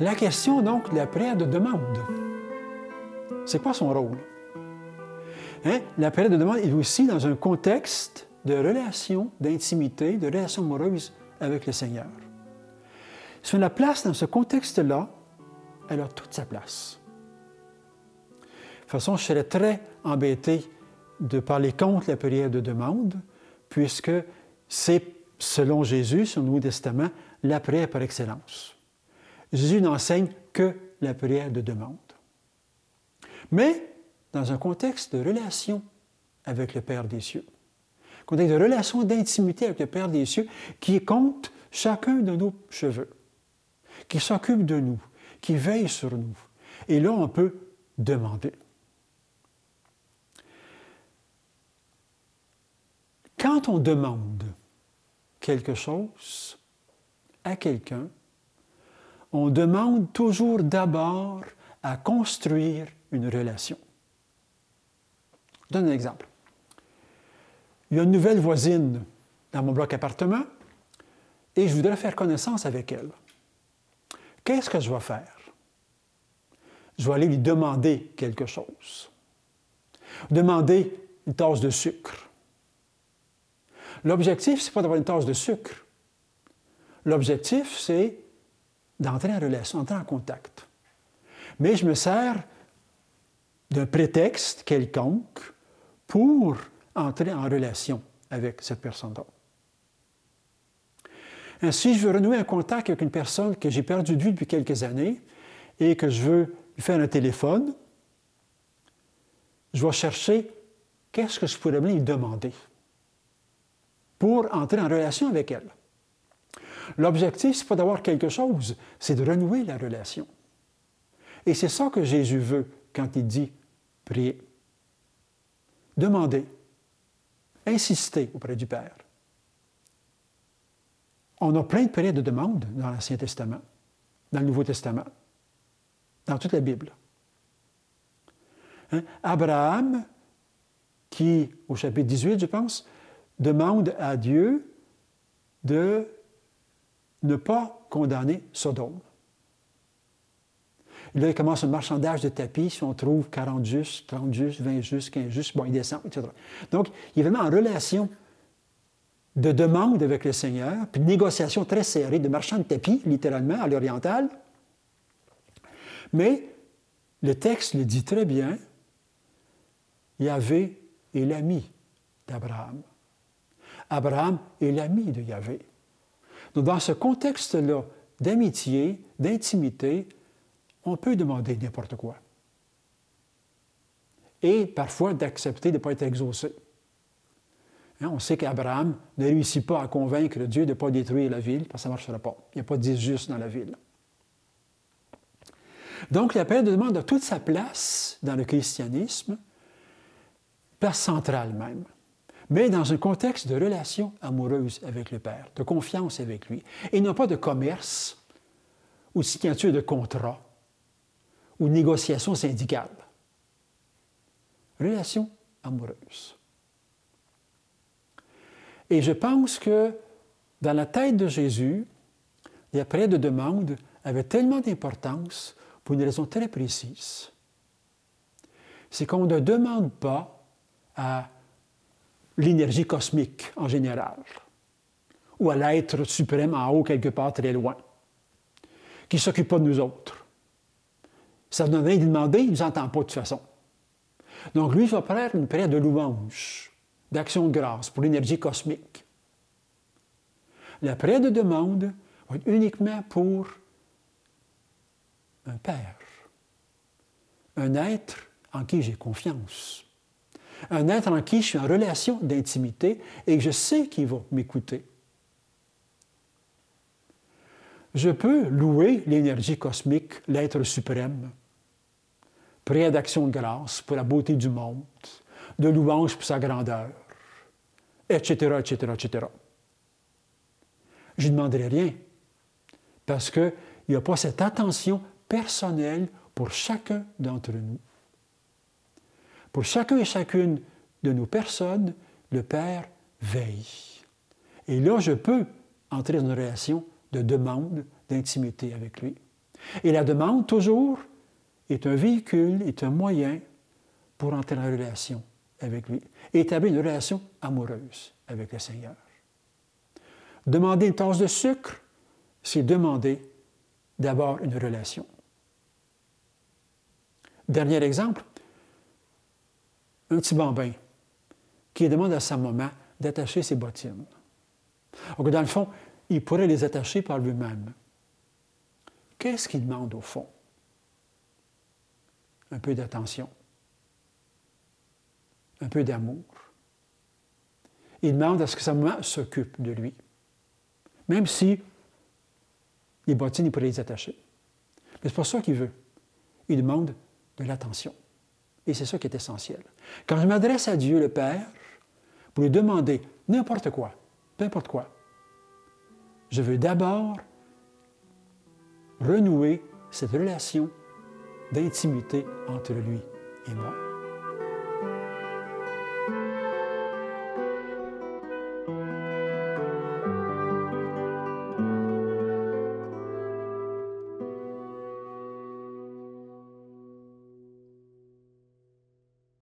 La question, donc, la prière de demande. C'est quoi son rôle? Hein? La prière de demande est aussi dans un contexte de relation, d'intimité, de relation amoureuse avec le Seigneur. Si on la place dans ce contexte-là, elle a toute sa place. De toute façon, je serais très embêté de parler contre la prière de demande, puisque c'est, selon Jésus, sur le Nouveau Testament, la prière par excellence. Jésus n'enseigne que la prière de demande. Mais dans un contexte de relation avec le Père des cieux, contexte de relation d'intimité avec le Père des cieux, qui compte chacun de nos cheveux qui s'occupe de nous, qui veille sur nous. Et là, on peut demander. Quand on demande quelque chose à quelqu'un, on demande toujours d'abord à construire une relation. Je donne un exemple. Il y a une nouvelle voisine dans mon bloc appartement et je voudrais faire connaissance avec elle. Qu'est-ce que je vais faire? Je vais aller lui demander quelque chose. Demander une tasse de sucre. L'objectif, ce n'est pas d'avoir une tasse de sucre. L'objectif, c'est d'entrer en relation, d'entrer en contact. Mais je me sers d'un prétexte quelconque pour entrer en relation avec cette personne-là. Si je veux renouer un contact avec une personne que j'ai perdu de vue depuis quelques années et que je veux lui faire un téléphone, je vais chercher qu'est-ce que je pourrais lui demander pour entrer en relation avec elle. L'objectif, ce n'est pas d'avoir quelque chose, c'est de renouer la relation. Et c'est ça que Jésus veut quand il dit prier. Demandez, insistez auprès du Père. On a plein de périodes de demande dans l'Ancien Testament, dans le Nouveau Testament, dans toute la Bible. Hein? Abraham, qui, au chapitre 18, je pense, demande à Dieu de ne pas condamner Sodome. Là, il commence un marchandage de tapis. Si on trouve 40 justes, 30 justes, 20 justes, 15 justes, bon, il descend, etc. Donc, il est vraiment en relation de demande avec le Seigneur, puis négociation très serrée, de marchand de tapis, littéralement, à l'oriental. Mais le texte le dit très bien, Yahvé est l'ami d'Abraham. Abraham est l'ami de Yahvé. Donc, dans ce contexte-là d'amitié, d'intimité, on peut demander n'importe quoi. Et parfois d'accepter de ne pas être exaucé. Hein, on sait qu'Abraham ne réussit pas à convaincre Dieu de ne pas détruire la ville, parce que ça ne marchera pas. Il n'y a pas de juste dans la ville. Donc, la prière de demande a toute sa place dans le christianisme, place centrale même, mais dans un contexte de relation amoureuse avec le Père, de confiance avec lui, et non pas de commerce ou signature de contrat ou négociation syndicale. Relation amoureuse. Et je pense que dans la tête de Jésus, la prière de demande avait tellement d'importance pour une raison très précise. C'est qu'on ne demande pas à l'énergie cosmique en général, ou à l'être suprême en haut quelque part très loin, qui ne s'occupe pas de nous autres. Ça ne donne de demander, il ne nous entend pas de toute façon. Donc lui, il va faire une prière de louange d'action de grâce pour l'énergie cosmique. La prière de demande va être uniquement pour un Père, un être en qui j'ai confiance, un être en qui je suis en relation d'intimité et que je sais qu'il va m'écouter. Je peux louer l'énergie cosmique, l'être suprême, prière d'action de grâce pour la beauté du monde, de louange pour sa grandeur, etc., etc., etc. Je ne demanderai rien parce qu'il n'y a pas cette attention personnelle pour chacun d'entre nous. Pour chacun et chacune de nos personnes, le Père veille. Et là, je peux entrer dans une relation de demande, d'intimité avec lui. Et la demande, toujours, est un véhicule, est un moyen pour entrer en relation avec lui, et établir une relation amoureuse avec le Seigneur. Demander une tasse de sucre, c'est demander d'abord une relation. Dernier exemple, un petit bambin qui demande à sa maman d'attacher ses bottines. Donc, dans le fond, il pourrait les attacher par lui-même. Qu'est-ce qu'il demande au fond? Un peu d'attention, un peu d'amour. Il demande à ce que sa maman s'occupe de lui, même si les bottines, il pourrait les attacher. Mais c'est pas ça qu'il veut. Il demande de l'attention. Et c'est ça qui est essentiel. Quand je m'adresse à Dieu le Père pour lui demander n'importe quoi, peu importe quoi, je veux d'abord renouer cette relation d'intimité entre lui et moi.